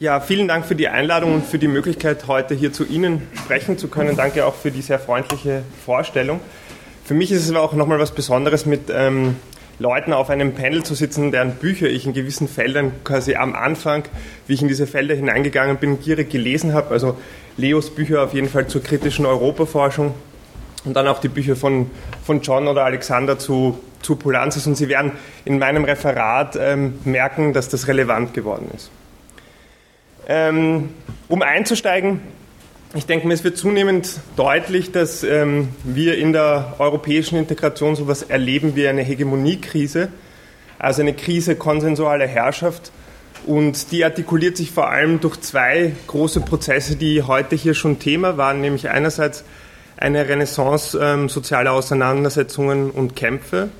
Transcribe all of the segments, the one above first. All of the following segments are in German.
Ja, vielen Dank für die Einladung und für die Möglichkeit, heute hier zu Ihnen sprechen zu können. Danke auch für die sehr freundliche Vorstellung. Für mich ist es aber auch nochmal was Besonderes, mit ähm, Leuten auf einem Panel zu sitzen, deren Bücher ich in gewissen Feldern quasi am Anfang, wie ich in diese Felder hineingegangen bin, gierig gelesen habe. Also Leos Bücher auf jeden Fall zur kritischen Europaforschung und dann auch die Bücher von, von John oder Alexander zu, zu Polanzis. Und Sie werden in meinem Referat ähm, merken, dass das relevant geworden ist. Ähm, um einzusteigen, ich denke mir, es wird zunehmend deutlich, dass ähm, wir in der europäischen Integration so etwas erleben wie eine Hegemoniekrise, also eine Krise konsensualer Herrschaft. Und die artikuliert sich vor allem durch zwei große Prozesse, die heute hier schon Thema waren, nämlich einerseits eine Renaissance ähm, sozialer Auseinandersetzungen und Kämpfe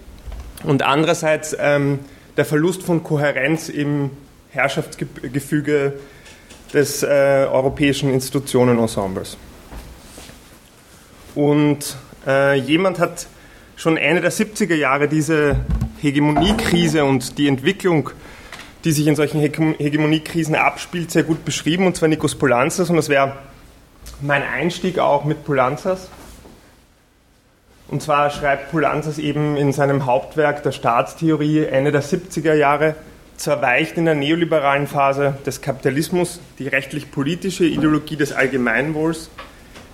und andererseits ähm, der Verlust von Kohärenz im Herrschaftsgefüge des äh, europäischen Institutionenensembles. Und äh, jemand hat schon Ende der 70er Jahre diese Hegemoniekrise und die Entwicklung, die sich in solchen Hegemoniekrisen abspielt, sehr gut beschrieben, und zwar Nikos Poulanzas. Und das wäre mein Einstieg auch mit Poulanzas. Und zwar schreibt Poulanzas eben in seinem Hauptwerk der Staatstheorie Ende der 70er Jahre, zerweicht in der neoliberalen Phase des Kapitalismus die rechtlich-politische Ideologie des Allgemeinwohls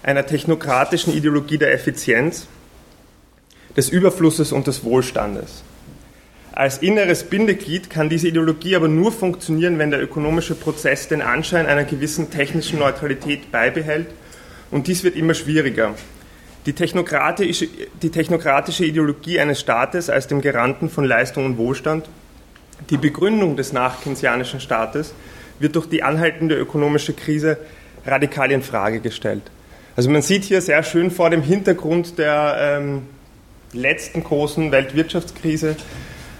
einer technokratischen Ideologie der Effizienz, des Überflusses und des Wohlstandes. Als inneres Bindeglied kann diese Ideologie aber nur funktionieren, wenn der ökonomische Prozess den Anschein einer gewissen technischen Neutralität beibehält und dies wird immer schwieriger. Die technokratische, die technokratische Ideologie eines Staates als dem Garanten von Leistung und Wohlstand die Begründung des nachkeynesianischen Staates wird durch die anhaltende ökonomische Krise radikal in Frage gestellt. Also man sieht hier sehr schön vor dem Hintergrund der ähm, letzten großen Weltwirtschaftskrise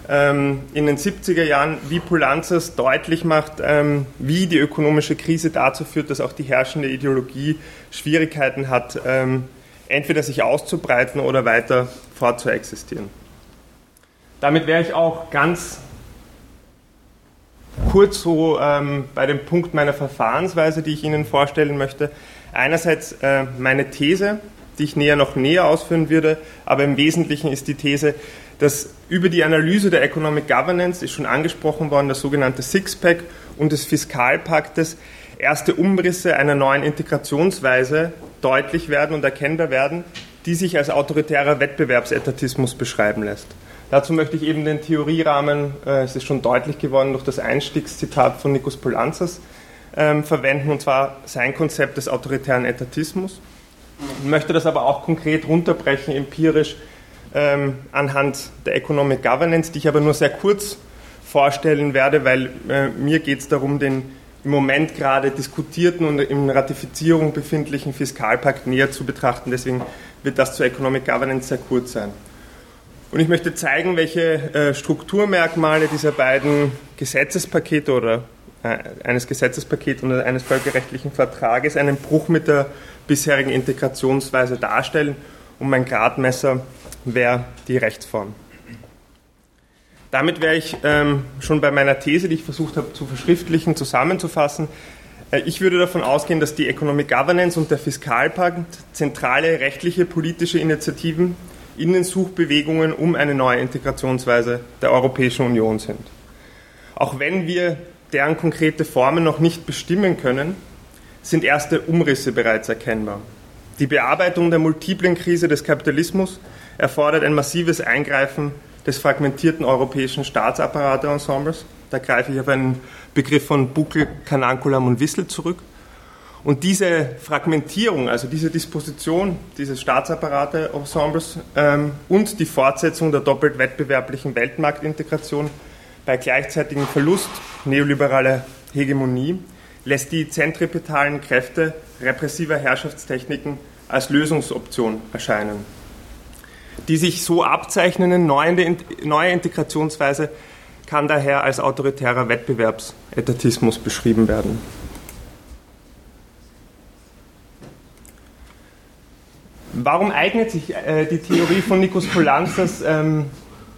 ähm, in den 70er Jahren, wie Polanzas deutlich macht, ähm, wie die ökonomische Krise dazu führt, dass auch die herrschende Ideologie Schwierigkeiten hat, ähm, entweder sich auszubreiten oder weiter fortzuexistieren. Damit wäre ich auch ganz kurz so ähm, bei dem Punkt meiner Verfahrensweise, die ich Ihnen vorstellen möchte. Einerseits äh, meine These, die ich näher noch näher ausführen würde, aber im Wesentlichen ist die These, dass über die Analyse der Economic Governance ist schon angesprochen worden, das sogenannte Sixpack und des Fiskalpaktes erste Umrisse einer neuen Integrationsweise deutlich werden und erkennbar werden, die sich als autoritärer Wettbewerbsetatismus beschreiben lässt. Dazu möchte ich eben den Theorierahmen, äh, es ist schon deutlich geworden, durch das Einstiegszitat von Nikos Polanzas ähm, verwenden, und zwar sein Konzept des autoritären Etatismus. Ich möchte das aber auch konkret runterbrechen, empirisch, ähm, anhand der Economic Governance, die ich aber nur sehr kurz vorstellen werde, weil äh, mir geht es darum, den im Moment gerade diskutierten und in Ratifizierung befindlichen Fiskalpakt näher zu betrachten. Deswegen wird das zur Economic Governance sehr kurz sein. Und ich möchte zeigen, welche äh, Strukturmerkmale dieser beiden Gesetzespakete oder äh, eines Gesetzespakets und eines völkerrechtlichen Vertrages einen Bruch mit der bisherigen Integrationsweise darstellen. Und mein Gradmesser wäre die Rechtsform. Damit wäre ich ähm, schon bei meiner These, die ich versucht habe zu verschriftlichen, zusammenzufassen. Äh, ich würde davon ausgehen, dass die Economic Governance und der Fiskalpakt zentrale rechtliche politische Initiativen in den Suchbewegungen um eine neue Integrationsweise der Europäischen Union sind. Auch wenn wir deren konkrete Formen noch nicht bestimmen können, sind erste Umrisse bereits erkennbar. Die Bearbeitung der multiplen Krise des Kapitalismus erfordert ein massives Eingreifen des fragmentierten europäischen Staatsapparate-Ensembles. Da greife ich auf einen Begriff von Buckel, Kanankulam und Wissel zurück. Und diese Fragmentierung, also diese Disposition dieses Staatsapparate-Ensembles ähm, und die Fortsetzung der doppelt wettbewerblichen Weltmarktintegration bei gleichzeitigem Verlust neoliberaler Hegemonie lässt die zentripetalen Kräfte repressiver Herrschaftstechniken als Lösungsoption erscheinen. Die sich so abzeichnende neue Integrationsweise kann daher als autoritärer Wettbewerbsetatismus beschrieben werden. Warum eignet sich äh, die Theorie von Nikos Poulanzas ähm,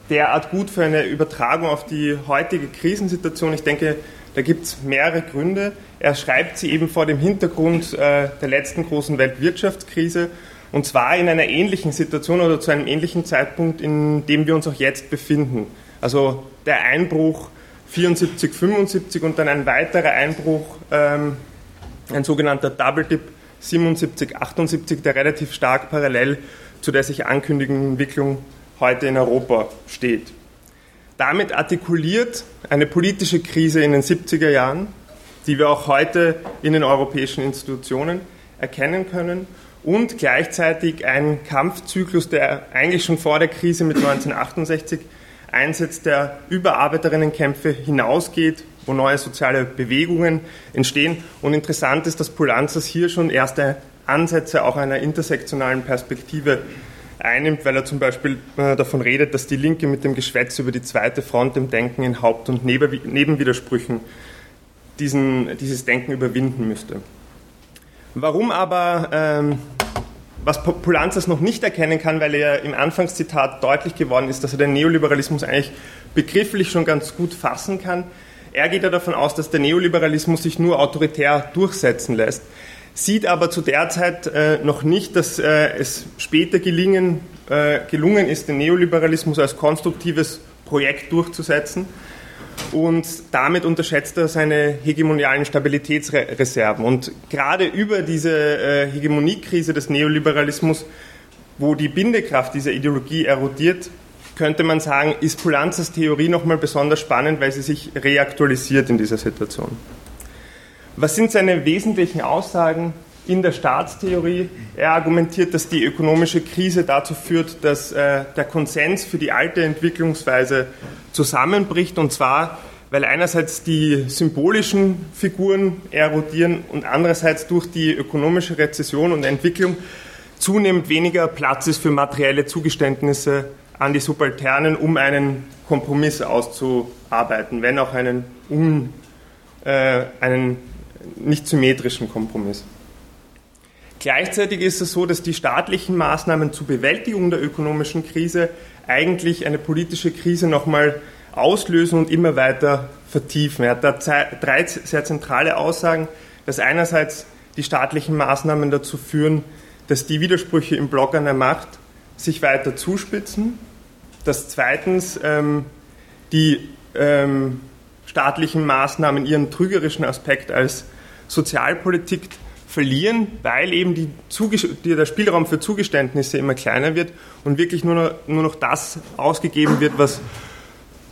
derart gut für eine Übertragung auf die heutige Krisensituation? Ich denke, da gibt es mehrere Gründe. Er schreibt sie eben vor dem Hintergrund äh, der letzten großen Weltwirtschaftskrise und zwar in einer ähnlichen Situation oder zu einem ähnlichen Zeitpunkt, in dem wir uns auch jetzt befinden. Also der Einbruch 74, 75 und dann ein weiterer Einbruch, ähm, ein sogenannter Double Dip 77, 78, der relativ stark parallel zu der sich ankündigenden Entwicklung heute in Europa steht. Damit artikuliert eine politische Krise in den 70er Jahren, die wir auch heute in den europäischen Institutionen erkennen können und gleichzeitig ein Kampfzyklus, der eigentlich schon vor der Krise mit 1968 einsetzt, der über Arbeiterinnenkämpfe hinausgeht, wo neue soziale Bewegungen entstehen. Und interessant ist, dass Polanzas hier schon erste Ansätze auch einer intersektionalen Perspektive einnimmt, weil er zum Beispiel äh, davon redet, dass die Linke mit dem Geschwätz über die zweite Front im Denken in Haupt- und Nebenwidersprüchen diesen, dieses Denken überwinden müsste. Warum aber, ähm, was Polanzas noch nicht erkennen kann, weil er im Anfangszitat deutlich geworden ist, dass er den Neoliberalismus eigentlich begrifflich schon ganz gut fassen kann. Er geht ja davon aus, dass der Neoliberalismus sich nur autoritär durchsetzen lässt sieht aber zu der Zeit äh, noch nicht, dass äh, es später gelingen, äh, gelungen ist, den Neoliberalismus als konstruktives Projekt durchzusetzen. Und damit unterschätzt er seine hegemonialen Stabilitätsreserven. Und gerade über diese äh, Hegemoniekrise des Neoliberalismus, wo die Bindekraft dieser Ideologie erodiert, könnte man sagen, ist Pulanzas Theorie nochmal besonders spannend, weil sie sich reaktualisiert in dieser Situation. Was sind seine wesentlichen Aussagen in der Staatstheorie? Er argumentiert, dass die ökonomische Krise dazu führt, dass äh, der Konsens für die alte Entwicklungsweise zusammenbricht und zwar weil einerseits die symbolischen Figuren erodieren und andererseits durch die ökonomische Rezession und Entwicklung zunehmend weniger Platz ist für materielle Zugeständnisse an die Subalternen, um einen Kompromiss auszuarbeiten, wenn auch einen, un, äh, einen nicht symmetrischen Kompromiss. Gleichzeitig ist es so, dass die staatlichen Maßnahmen zur Bewältigung der ökonomischen Krise eigentlich eine politische Krise nochmal auslösen und immer weiter vertiefen. Er hat da drei sehr zentrale Aussagen, dass einerseits die staatlichen Maßnahmen dazu führen, dass die Widersprüche im Block an der Macht sich weiter zuspitzen, dass zweitens ähm, die ähm, staatlichen Maßnahmen ihren trügerischen Aspekt als Sozialpolitik verlieren, weil eben die die, der Spielraum für Zugeständnisse immer kleiner wird und wirklich nur noch, nur noch das ausgegeben wird, was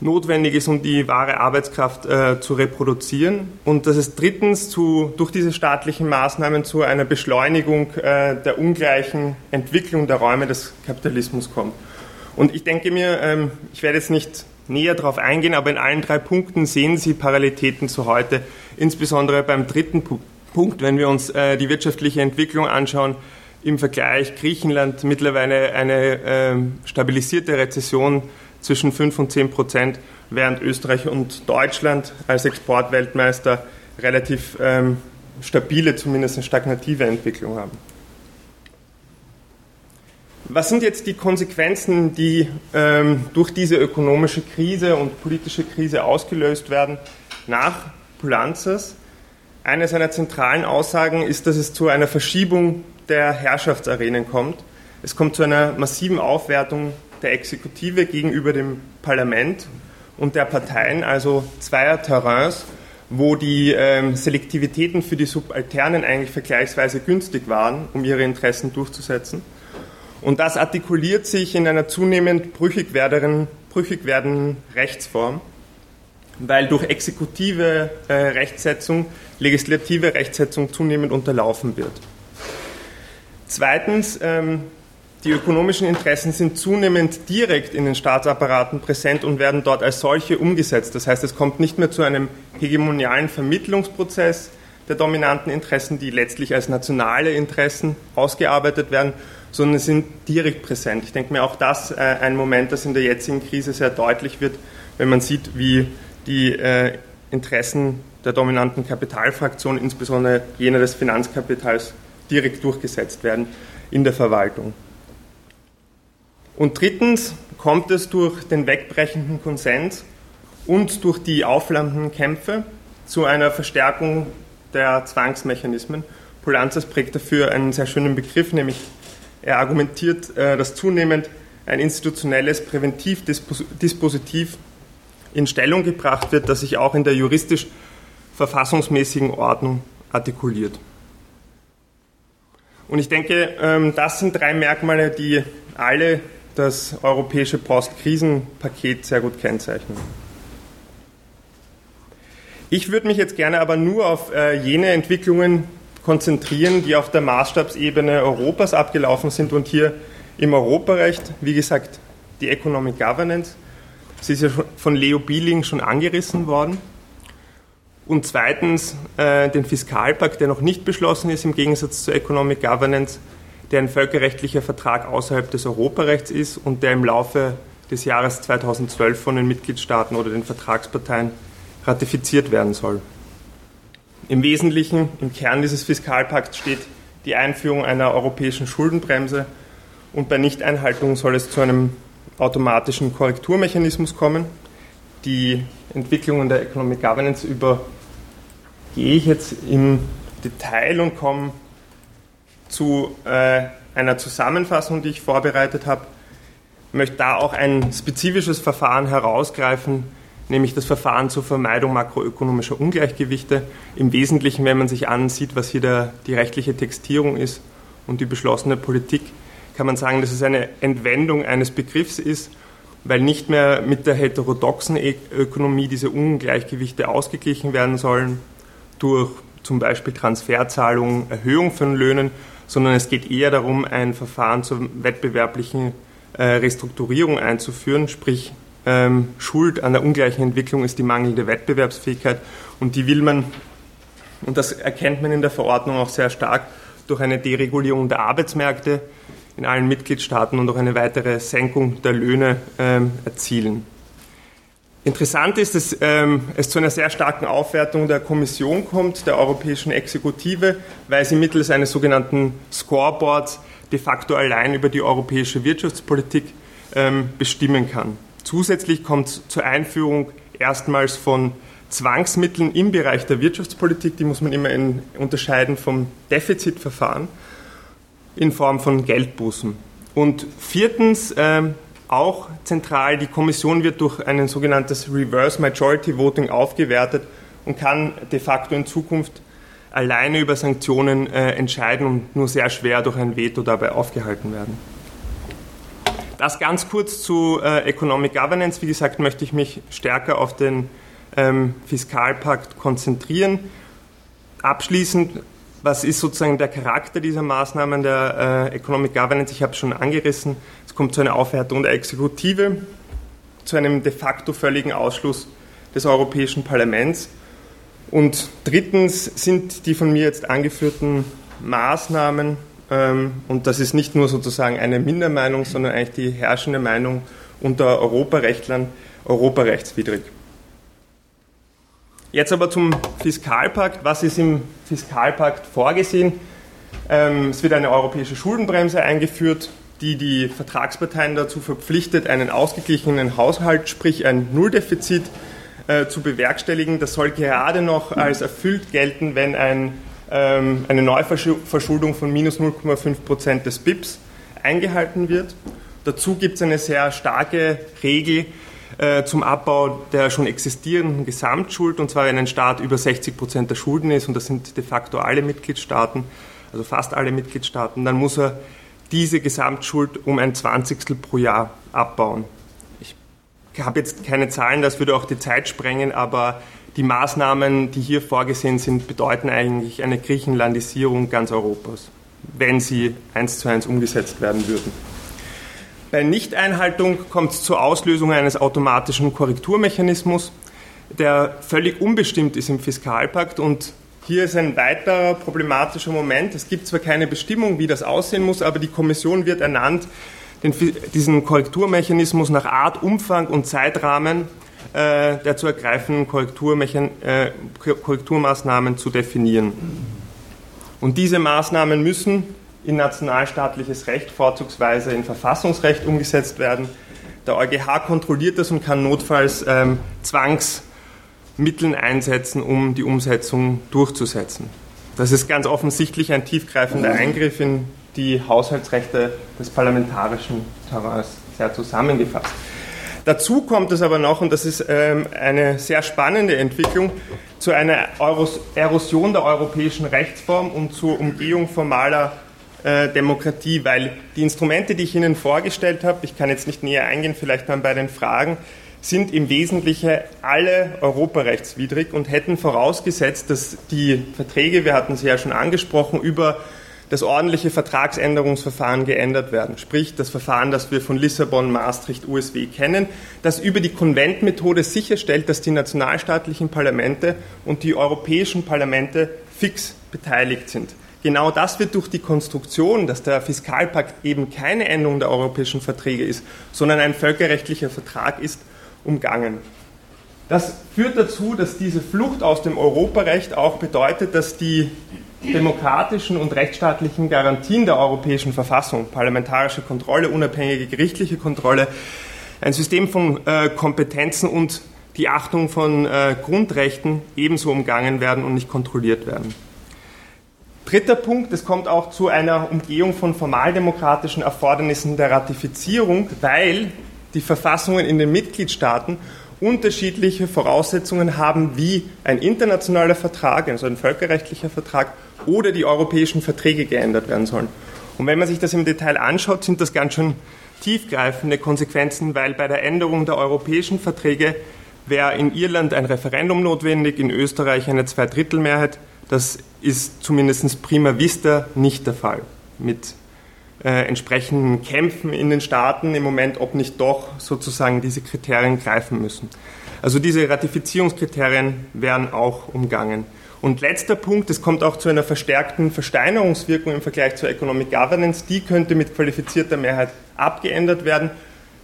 notwendig ist, um die wahre Arbeitskraft äh, zu reproduzieren. Und dass es drittens zu, durch diese staatlichen Maßnahmen zu einer Beschleunigung äh, der ungleichen Entwicklung der Räume des Kapitalismus kommt. Und ich denke mir, ähm, ich werde jetzt nicht näher darauf eingehen, aber in allen drei Punkten sehen Sie Parallelitäten zu heute, insbesondere beim dritten Punkt, wenn wir uns äh, die wirtschaftliche Entwicklung anschauen, im Vergleich Griechenland mittlerweile eine äh, stabilisierte Rezession zwischen 5 und 10 Prozent, während Österreich und Deutschland als Exportweltmeister relativ ähm, stabile, zumindest stagnative Entwicklung haben. Was sind jetzt die Konsequenzen, die ähm, durch diese ökonomische Krise und politische Krise ausgelöst werden nach Pulanzas? Eine seiner zentralen Aussagen ist, dass es zu einer Verschiebung der Herrschaftsarenen kommt. Es kommt zu einer massiven Aufwertung der Exekutive gegenüber dem Parlament und der Parteien, also zweier Terrains, wo die ähm, Selektivitäten für die Subalternen eigentlich vergleichsweise günstig waren, um ihre Interessen durchzusetzen. Und das artikuliert sich in einer zunehmend brüchig werdenden, brüchig werdenden Rechtsform, weil durch exekutive äh, Rechtsetzung legislative Rechtsetzung zunehmend unterlaufen wird. Zweitens, ähm, die ökonomischen Interessen sind zunehmend direkt in den Staatsapparaten präsent und werden dort als solche umgesetzt. Das heißt, es kommt nicht mehr zu einem hegemonialen Vermittlungsprozess der dominanten Interessen, die letztlich als nationale Interessen ausgearbeitet werden, sondern sind direkt präsent. Ich denke mir auch das äh, ein Moment, das in der jetzigen Krise sehr deutlich wird, wenn man sieht, wie die äh, Interessen der dominanten Kapitalfraktion, insbesondere jener des Finanzkapitals, direkt durchgesetzt werden in der Verwaltung. Und drittens kommt es durch den wegbrechenden Konsens und durch die aufflammenden Kämpfe zu einer Verstärkung der Zwangsmechanismen. Polanzas prägt dafür einen sehr schönen Begriff, nämlich er argumentiert, äh, dass zunehmend ein institutionelles Präventivdispositiv in Stellung gebracht wird, das sich auch in der juristisch verfassungsmäßigen Ordnung artikuliert. Und ich denke, ähm, das sind drei Merkmale, die alle das europäische Postkrisenpaket sehr gut kennzeichnen. Ich würde mich jetzt gerne aber nur auf äh, jene Entwicklungen konzentrieren, die auf der Maßstabsebene Europas abgelaufen sind und hier im Europarecht, wie gesagt, die Economic Governance. Sie ist ja von Leo Bieling schon angerissen worden. Und zweitens äh, den Fiskalpakt, der noch nicht beschlossen ist, im Gegensatz zur Economic Governance, der ein völkerrechtlicher Vertrag außerhalb des Europarechts ist und der im Laufe des Jahres 2012 von den Mitgliedstaaten oder den Vertragsparteien ratifiziert werden soll. Im Wesentlichen, im Kern dieses Fiskalpakts steht die Einführung einer europäischen Schuldenbremse und bei Nichteinhaltung soll es zu einem automatischen Korrekturmechanismus kommen. Die Entwicklungen der Economic Governance übergehe ich jetzt im Detail und komme zu äh, einer Zusammenfassung, die ich vorbereitet habe. Möchte da auch ein spezifisches Verfahren herausgreifen, nämlich das Verfahren zur Vermeidung makroökonomischer Ungleichgewichte. Im Wesentlichen, wenn man sich ansieht, was hier der, die rechtliche Textierung ist und die beschlossene Politik, kann man sagen, dass es eine Entwendung eines Begriffs ist, weil nicht mehr mit der heterodoxen Ökonomie diese Ungleichgewichte ausgeglichen werden sollen durch zum Beispiel Transferzahlungen, Erhöhung von Löhnen, sondern es geht eher darum, ein Verfahren zur wettbewerblichen äh, Restrukturierung einzuführen, sprich ähm, Schuld an der ungleichen Entwicklung ist die mangelnde Wettbewerbsfähigkeit und die will man, und das erkennt man in der Verordnung auch sehr stark, durch eine Deregulierung der Arbeitsmärkte in allen Mitgliedstaaten und durch eine weitere Senkung der Löhne ähm, erzielen. Interessant ist, dass ähm, es zu einer sehr starken Aufwertung der Kommission kommt, der europäischen Exekutive, weil sie mittels eines sogenannten Scoreboards de facto allein über die europäische Wirtschaftspolitik ähm, bestimmen kann. Zusätzlich kommt es zur Einführung erstmals von Zwangsmitteln im Bereich der Wirtschaftspolitik, die muss man immer in, unterscheiden vom Defizitverfahren in Form von Geldbußen. Und viertens, ähm, auch zentral, die Kommission wird durch ein sogenanntes Reverse Majority Voting aufgewertet und kann de facto in Zukunft alleine über Sanktionen äh, entscheiden und nur sehr schwer durch ein Veto dabei aufgehalten werden. Das ganz kurz zu äh, Economic Governance. Wie gesagt, möchte ich mich stärker auf den ähm, Fiskalpakt konzentrieren. Abschließend, was ist sozusagen der Charakter dieser Maßnahmen der äh, Economic Governance? Ich habe es schon angerissen. Es kommt zu einer Aufwertung der Exekutive, zu einem de facto völligen Ausschluss des Europäischen Parlaments. Und drittens sind die von mir jetzt angeführten Maßnahmen ähm, und das ist nicht nur sozusagen eine Mindermeinung, sondern eigentlich die herrschende Meinung unter Europarechtlern europarechtswidrig. Jetzt aber zum Fiskalpakt. Was ist im Fiskalpakt vorgesehen? Ähm, es wird eine europäische Schuldenbremse eingeführt, die die Vertragsparteien dazu verpflichtet, einen ausgeglichenen Haushalt, sprich ein Nulldefizit, äh, zu bewerkstelligen. Das soll gerade noch als erfüllt gelten, wenn ein ähm, eine Neuverschuldung von minus 0,5 Prozent des BIPs eingehalten wird. Dazu gibt es eine sehr starke Regel äh, zum Abbau der schon existierenden Gesamtschuld, und zwar wenn ein Staat über 60 Prozent der Schulden ist, und das sind de facto alle Mitgliedstaaten, also fast alle Mitgliedstaaten, dann muss er diese Gesamtschuld um ein Zwanzigstel pro Jahr abbauen. Ich habe jetzt keine Zahlen, das würde auch die Zeit sprengen, aber die Maßnahmen, die hier vorgesehen sind, bedeuten eigentlich eine Griechenlandisierung ganz Europas, wenn sie eins zu eins umgesetzt werden würden. Bei Nichteinhaltung kommt es zur Auslösung eines automatischen Korrekturmechanismus, der völlig unbestimmt ist im Fiskalpakt und hier ist ein weiterer problematischer Moment. Es gibt zwar keine Bestimmung, wie das aussehen muss, aber die Kommission wird ernannt, den, diesen Korrekturmechanismus nach Art, Umfang und Zeitrahmen äh, der zu ergreifenden äh, Korrekturmaßnahmen zu definieren. Und diese Maßnahmen müssen in nationalstaatliches Recht, vorzugsweise in Verfassungsrecht umgesetzt werden. Der EuGH kontrolliert das und kann notfalls ähm, Zwangs- Mitteln einsetzen, um die Umsetzung durchzusetzen. Das ist ganz offensichtlich ein tiefgreifender Eingriff in die Haushaltsrechte des parlamentarischen Terrains, sehr zusammengefasst. Dazu kommt es aber noch, und das ist ähm, eine sehr spannende Entwicklung, zu einer Erosion der europäischen Rechtsform und zur Umgehung formaler äh, Demokratie, weil die Instrumente, die ich Ihnen vorgestellt habe, ich kann jetzt nicht näher eingehen, vielleicht dann bei den Fragen, sind im Wesentlichen alle europarechtswidrig und hätten vorausgesetzt, dass die Verträge, wir hatten sie ja schon angesprochen, über das ordentliche Vertragsänderungsverfahren geändert werden. Sprich, das Verfahren, das wir von Lissabon, Maastricht, USW kennen, das über die Konventmethode sicherstellt, dass die nationalstaatlichen Parlamente und die europäischen Parlamente fix beteiligt sind. Genau das wird durch die Konstruktion, dass der Fiskalpakt eben keine Änderung der europäischen Verträge ist, sondern ein völkerrechtlicher Vertrag ist, umgangen. Das führt dazu, dass diese Flucht aus dem Europarecht auch bedeutet, dass die demokratischen und rechtsstaatlichen Garantien der europäischen Verfassung, parlamentarische Kontrolle, unabhängige gerichtliche Kontrolle, ein System von äh, Kompetenzen und die Achtung von äh, Grundrechten ebenso umgangen werden und nicht kontrolliert werden. Dritter Punkt, es kommt auch zu einer Umgehung von formaldemokratischen Erfordernissen der Ratifizierung, weil die Verfassungen in den Mitgliedstaaten unterschiedliche Voraussetzungen haben, wie ein internationaler Vertrag, also ein völkerrechtlicher Vertrag oder die europäischen Verträge geändert werden sollen. Und wenn man sich das im Detail anschaut, sind das ganz schön tiefgreifende Konsequenzen, weil bei der Änderung der europäischen Verträge wäre in Irland ein Referendum notwendig, in Österreich eine Zweidrittelmehrheit, das ist zumindest prima vista nicht der Fall. Mit äh, entsprechenden Kämpfen in den Staaten im Moment, ob nicht doch sozusagen diese Kriterien greifen müssen. Also diese Ratifizierungskriterien werden auch umgangen. Und letzter Punkt, es kommt auch zu einer verstärkten Versteinerungswirkung im Vergleich zur Economic Governance. Die könnte mit qualifizierter Mehrheit abgeändert werden.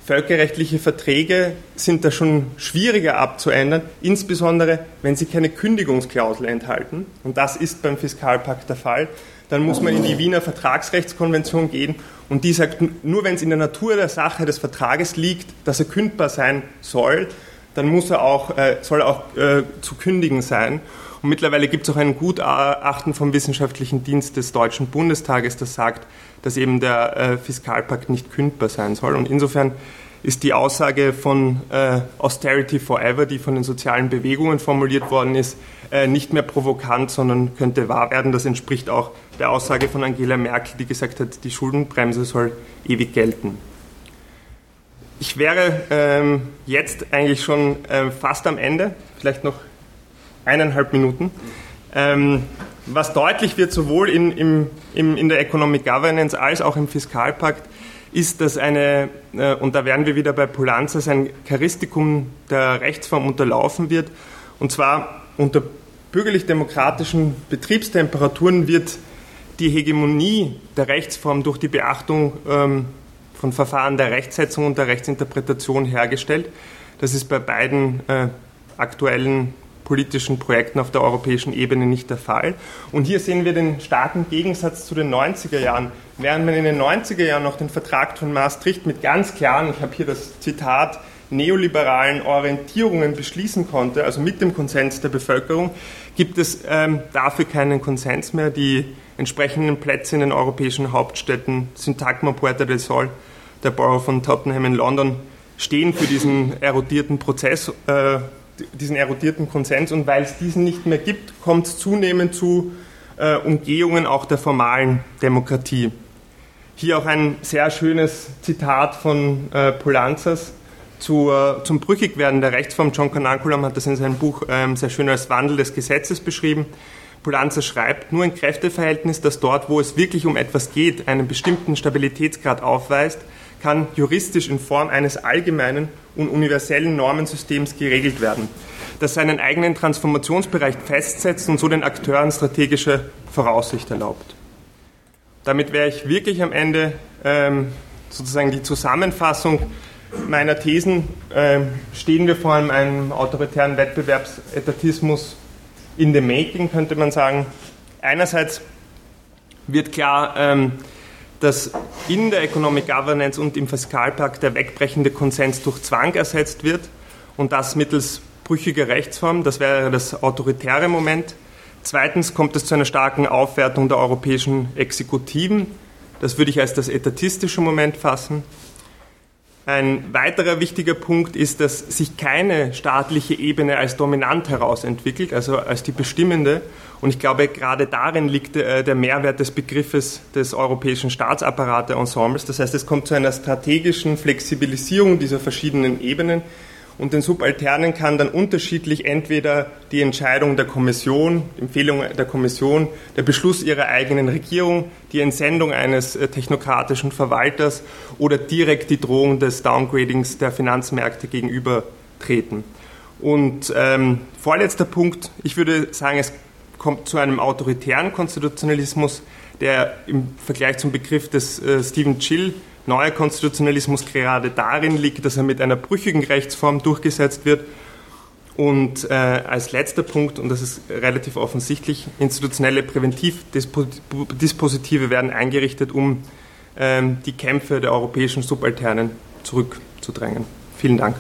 Völkerrechtliche Verträge sind da schon schwieriger abzuändern, insbesondere wenn sie keine Kündigungsklausel enthalten. Und das ist beim Fiskalpakt der Fall. Dann muss man in die Wiener Vertragsrechtskonvention gehen und die sagt, nur wenn es in der Natur der Sache des Vertrages liegt, dass er kündbar sein soll, dann muss er auch, äh, soll er auch äh, zu kündigen sein. Und mittlerweile gibt es auch ein Gutachten vom Wissenschaftlichen Dienst des Deutschen Bundestages, das sagt, dass eben der äh, Fiskalpakt nicht kündbar sein soll. Und insofern ist die Aussage von äh, Austerity Forever, die von den sozialen Bewegungen formuliert worden ist, äh, nicht mehr provokant, sondern könnte wahr werden. Das entspricht auch der Aussage von Angela Merkel, die gesagt hat, die Schuldenbremse soll ewig gelten. Ich wäre ähm, jetzt eigentlich schon ähm, fast am Ende, vielleicht noch eineinhalb Minuten. Ähm, was deutlich wird, sowohl in, im, im, in der Economic Governance als auch im Fiskalpakt, ist, dass eine, äh, und da werden wir wieder bei Polanzas, ein Charistikum der Rechtsform unterlaufen wird. Und zwar unter bürgerlich-demokratischen Betriebstemperaturen wird die Hegemonie der Rechtsform durch die Beachtung ähm, von Verfahren der Rechtsetzung und der Rechtsinterpretation hergestellt. Das ist bei beiden äh, aktuellen politischen Projekten auf der europäischen Ebene nicht der Fall. Und hier sehen wir den starken Gegensatz zu den 90er Jahren. Während man in den 90er Jahren noch den Vertrag von Maastricht mit ganz klaren, ich habe hier das Zitat, neoliberalen Orientierungen beschließen konnte, also mit dem Konsens der Bevölkerung, gibt es ähm, dafür keinen Konsens mehr. Die entsprechenden Plätze in den europäischen Hauptstädten, Syntagma Puerta del Sol, der Borough von Tottenham in London, stehen für diesen erodierten Prozess äh, diesen erodierten Konsens und weil es diesen nicht mehr gibt, kommt es zunehmend zu äh, Umgehungen auch der formalen Demokratie. Hier auch ein sehr schönes Zitat von äh, Polanzas zur, zum Brüchigwerden der Rechtsform. John Cananculam hat das in seinem Buch ähm, sehr schön als Wandel des Gesetzes beschrieben. Polanza schreibt, nur ein Kräfteverhältnis, das dort, wo es wirklich um etwas geht, einen bestimmten Stabilitätsgrad aufweist, kann juristisch in Form eines allgemeinen und universellen Normensystems geregelt werden, das seinen eigenen Transformationsbereich festsetzt und so den Akteuren strategische Voraussicht erlaubt. Damit wäre ich wirklich am Ende ähm, sozusagen die Zusammenfassung meiner Thesen. Ähm, stehen wir vor einem, einem autoritären Wettbewerbsetatismus in the making, könnte man sagen. Einerseits wird klar, ähm, dass in der Economic Governance und im Fiskalpakt der wegbrechende Konsens durch Zwang ersetzt wird und das mittels brüchige Rechtsform, das wäre das autoritäre Moment. Zweitens kommt es zu einer starken Aufwertung der europäischen Exekutiven. Das würde ich als das etatistische Moment fassen. Ein weiterer wichtiger Punkt ist, dass sich keine staatliche Ebene als dominant herausentwickelt, also als die bestimmende. Und ich glaube, gerade darin liegt äh, der Mehrwert des Begriffes des europäischen Staatsapparate-Ensembles. Das heißt, es kommt zu einer strategischen Flexibilisierung dieser verschiedenen Ebenen, und den Subalternen kann dann unterschiedlich entweder die Entscheidung der Kommission, die Empfehlung der Kommission, der Beschluss ihrer eigenen Regierung, die Entsendung eines äh, technokratischen Verwalters oder direkt die Drohung des Downgradings der Finanzmärkte gegenübertreten. Und ähm, vorletzter Punkt, ich würde sagen, es kommt zu einem autoritären Konstitutionalismus, der im Vergleich zum Begriff des äh, Stephen Chill neuer Konstitutionalismus gerade darin liegt, dass er mit einer brüchigen Rechtsform durchgesetzt wird. Und äh, als letzter Punkt, und das ist relativ offensichtlich, institutionelle Präventivdispositive werden eingerichtet, um ähm, die Kämpfe der europäischen Subalternen zurückzudrängen. Vielen Dank.